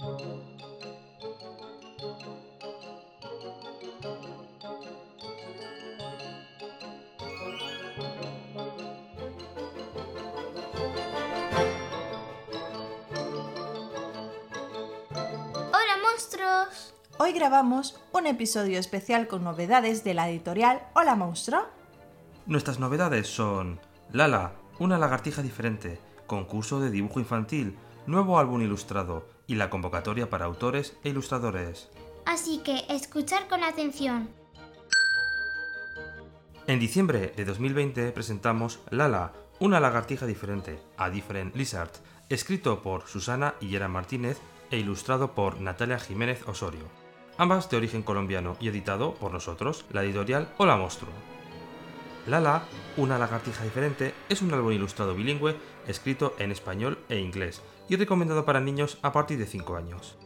Hola monstruos. Hoy grabamos un episodio especial con novedades de la editorial Hola Monstruo. Nuestras novedades son Lala, una lagartija diferente, concurso de dibujo infantil, nuevo álbum ilustrado y la convocatoria para autores e ilustradores. Así que escuchar con atención. En diciembre de 2020 presentamos Lala, una lagartija diferente, A Different Lizard, escrito por Susana Hillera Martínez e ilustrado por Natalia Jiménez Osorio. Ambas de origen colombiano y editado por nosotros, la editorial Hola Monstruo. Lala, una lagartija diferente, es un álbum ilustrado bilingüe escrito en español e inglés y recomendado para niños a partir de 5 años.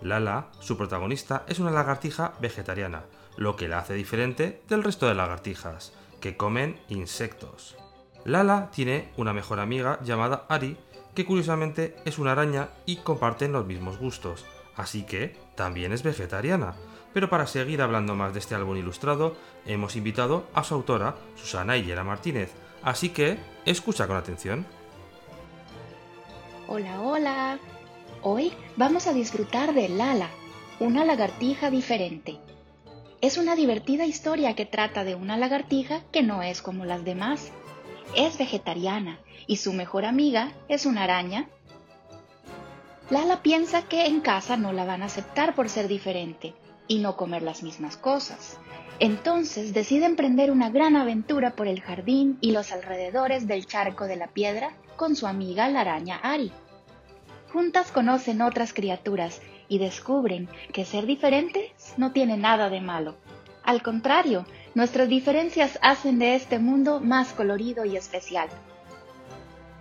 Lala, su protagonista, es una lagartija vegetariana, lo que la hace diferente del resto de lagartijas, que comen insectos. Lala tiene una mejor amiga llamada Ari, que curiosamente es una araña y comparten los mismos gustos, así que también es vegetariana. Pero para seguir hablando más de este álbum ilustrado, hemos invitado a su autora, Susana Hillera Martínez, así que escucha con atención. Hola, hola. Hoy vamos a disfrutar de Lala, una lagartija diferente. Es una divertida historia que trata de una lagartija que no es como las demás. Es vegetariana y su mejor amiga es una araña. Lala piensa que en casa no la van a aceptar por ser diferente y no comer las mismas cosas. Entonces decide emprender una gran aventura por el jardín y los alrededores del charco de la piedra con su amiga la araña Ari. Juntas conocen otras criaturas y descubren que ser diferentes no tiene nada de malo. Al contrario, nuestras diferencias hacen de este mundo más colorido y especial.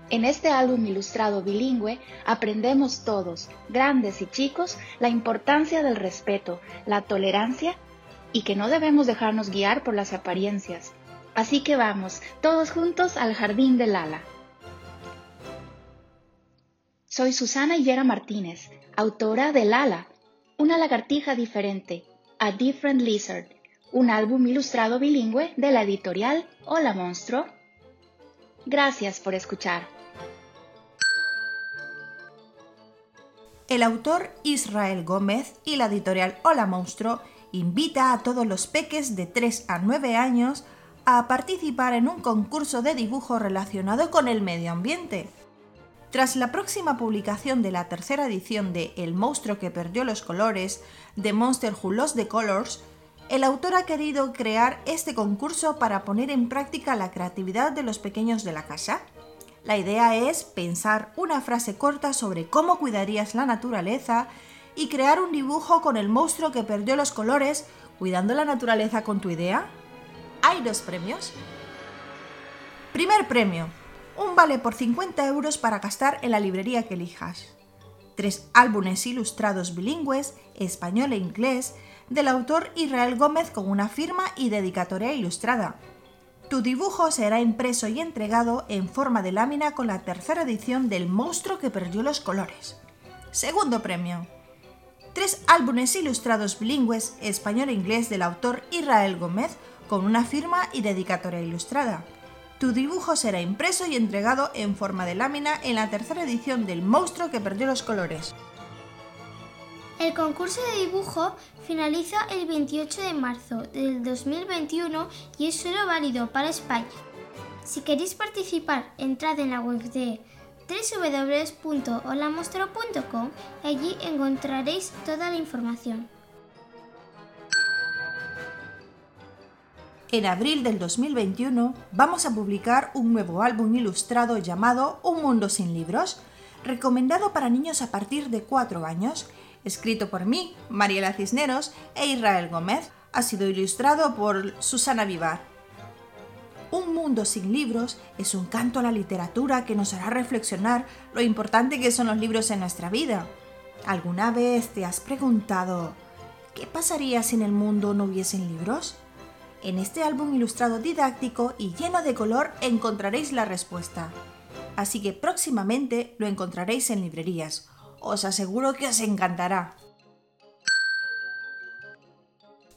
En este álbum ilustrado bilingüe aprendemos todos, grandes y chicos, la importancia del respeto, la tolerancia y que no debemos dejarnos guiar por las apariencias. Así que vamos, todos juntos al jardín del ala. Soy Susana Hillera Martínez, autora de Lala, una lagartija diferente, A Different Lizard, un álbum ilustrado bilingüe de la editorial Hola Monstruo. Gracias por escuchar. El autor Israel Gómez y la editorial Hola Monstruo invita a todos los peques de 3 a 9 años a participar en un concurso de dibujo relacionado con el medio ambiente. Tras la próxima publicación de la tercera edición de El monstruo que perdió los colores, The Monster Who Lost the Colors, el autor ha querido crear este concurso para poner en práctica la creatividad de los pequeños de la casa. La idea es pensar una frase corta sobre cómo cuidarías la naturaleza y crear un dibujo con el monstruo que perdió los colores, cuidando la naturaleza con tu idea. Hay dos premios. Primer premio, un vale por 50 euros para gastar en la librería que elijas. Tres álbumes ilustrados bilingües, español e inglés, del autor Israel Gómez con una firma y dedicatoria ilustrada. Tu dibujo será impreso y entregado en forma de lámina con la tercera edición del monstruo que perdió los colores. Segundo premio. Tres álbumes ilustrados bilingües, español e inglés del autor Israel Gómez con una firma y dedicatoria ilustrada. Tu dibujo será impreso y entregado en forma de lámina en la tercera edición del monstruo que perdió los colores. El concurso de dibujo finaliza el 28 de marzo del 2021 y es solo válido para España. Si queréis participar, entrad en la web de www.holamostro.com allí encontraréis toda la información. En abril del 2021 vamos a publicar un nuevo álbum ilustrado llamado Un Mundo sin Libros, recomendado para niños a partir de 4 años, escrito por mí, Mariela Cisneros e Israel Gómez. Ha sido ilustrado por Susana Vivar. Un mundo sin libros es un canto a la literatura que nos hará reflexionar lo importante que son los libros en nuestra vida. ¿Alguna vez te has preguntado qué pasaría si en el mundo no hubiesen libros? En este álbum ilustrado didáctico y lleno de color encontraréis la respuesta. Así que próximamente lo encontraréis en librerías Os aseguro que os encantará.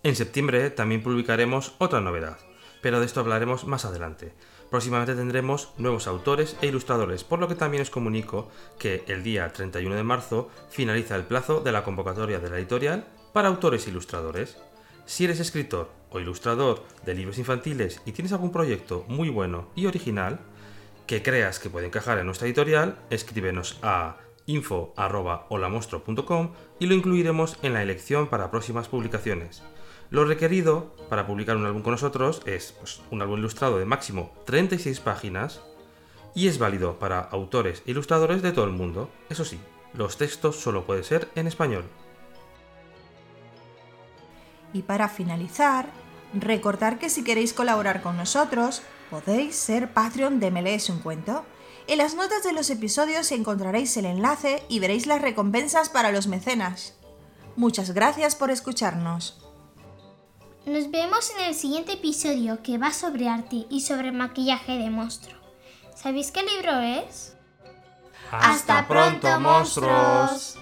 En septiembre también publicaremos otra novedad, pero de esto hablaremos más adelante. Próximamente tendremos nuevos autores e ilustradores, por lo que también os comunico que el día 31 de marzo finaliza el plazo de la convocatoria de la editorial para autores e ilustradores. Si eres escritor o ilustrador de libros infantiles y tienes algún proyecto muy bueno y original que creas que puede encajar en nuestra editorial, escríbenos a info.holamostro.com y lo incluiremos en la elección para próximas publicaciones. Lo requerido para publicar un álbum con nosotros es pues, un álbum ilustrado de máximo 36 páginas y es válido para autores e ilustradores de todo el mundo. Eso sí, los textos solo pueden ser en español. Y para finalizar, recordar que si queréis colaborar con nosotros, podéis ser Patreon de Me un Cuento. En las notas de los episodios encontraréis el enlace y veréis las recompensas para los mecenas. Muchas gracias por escucharnos. Nos vemos en el siguiente episodio que va sobre arte y sobre maquillaje de monstruo. ¿Sabéis qué libro es? ¡Hasta pronto, monstruos!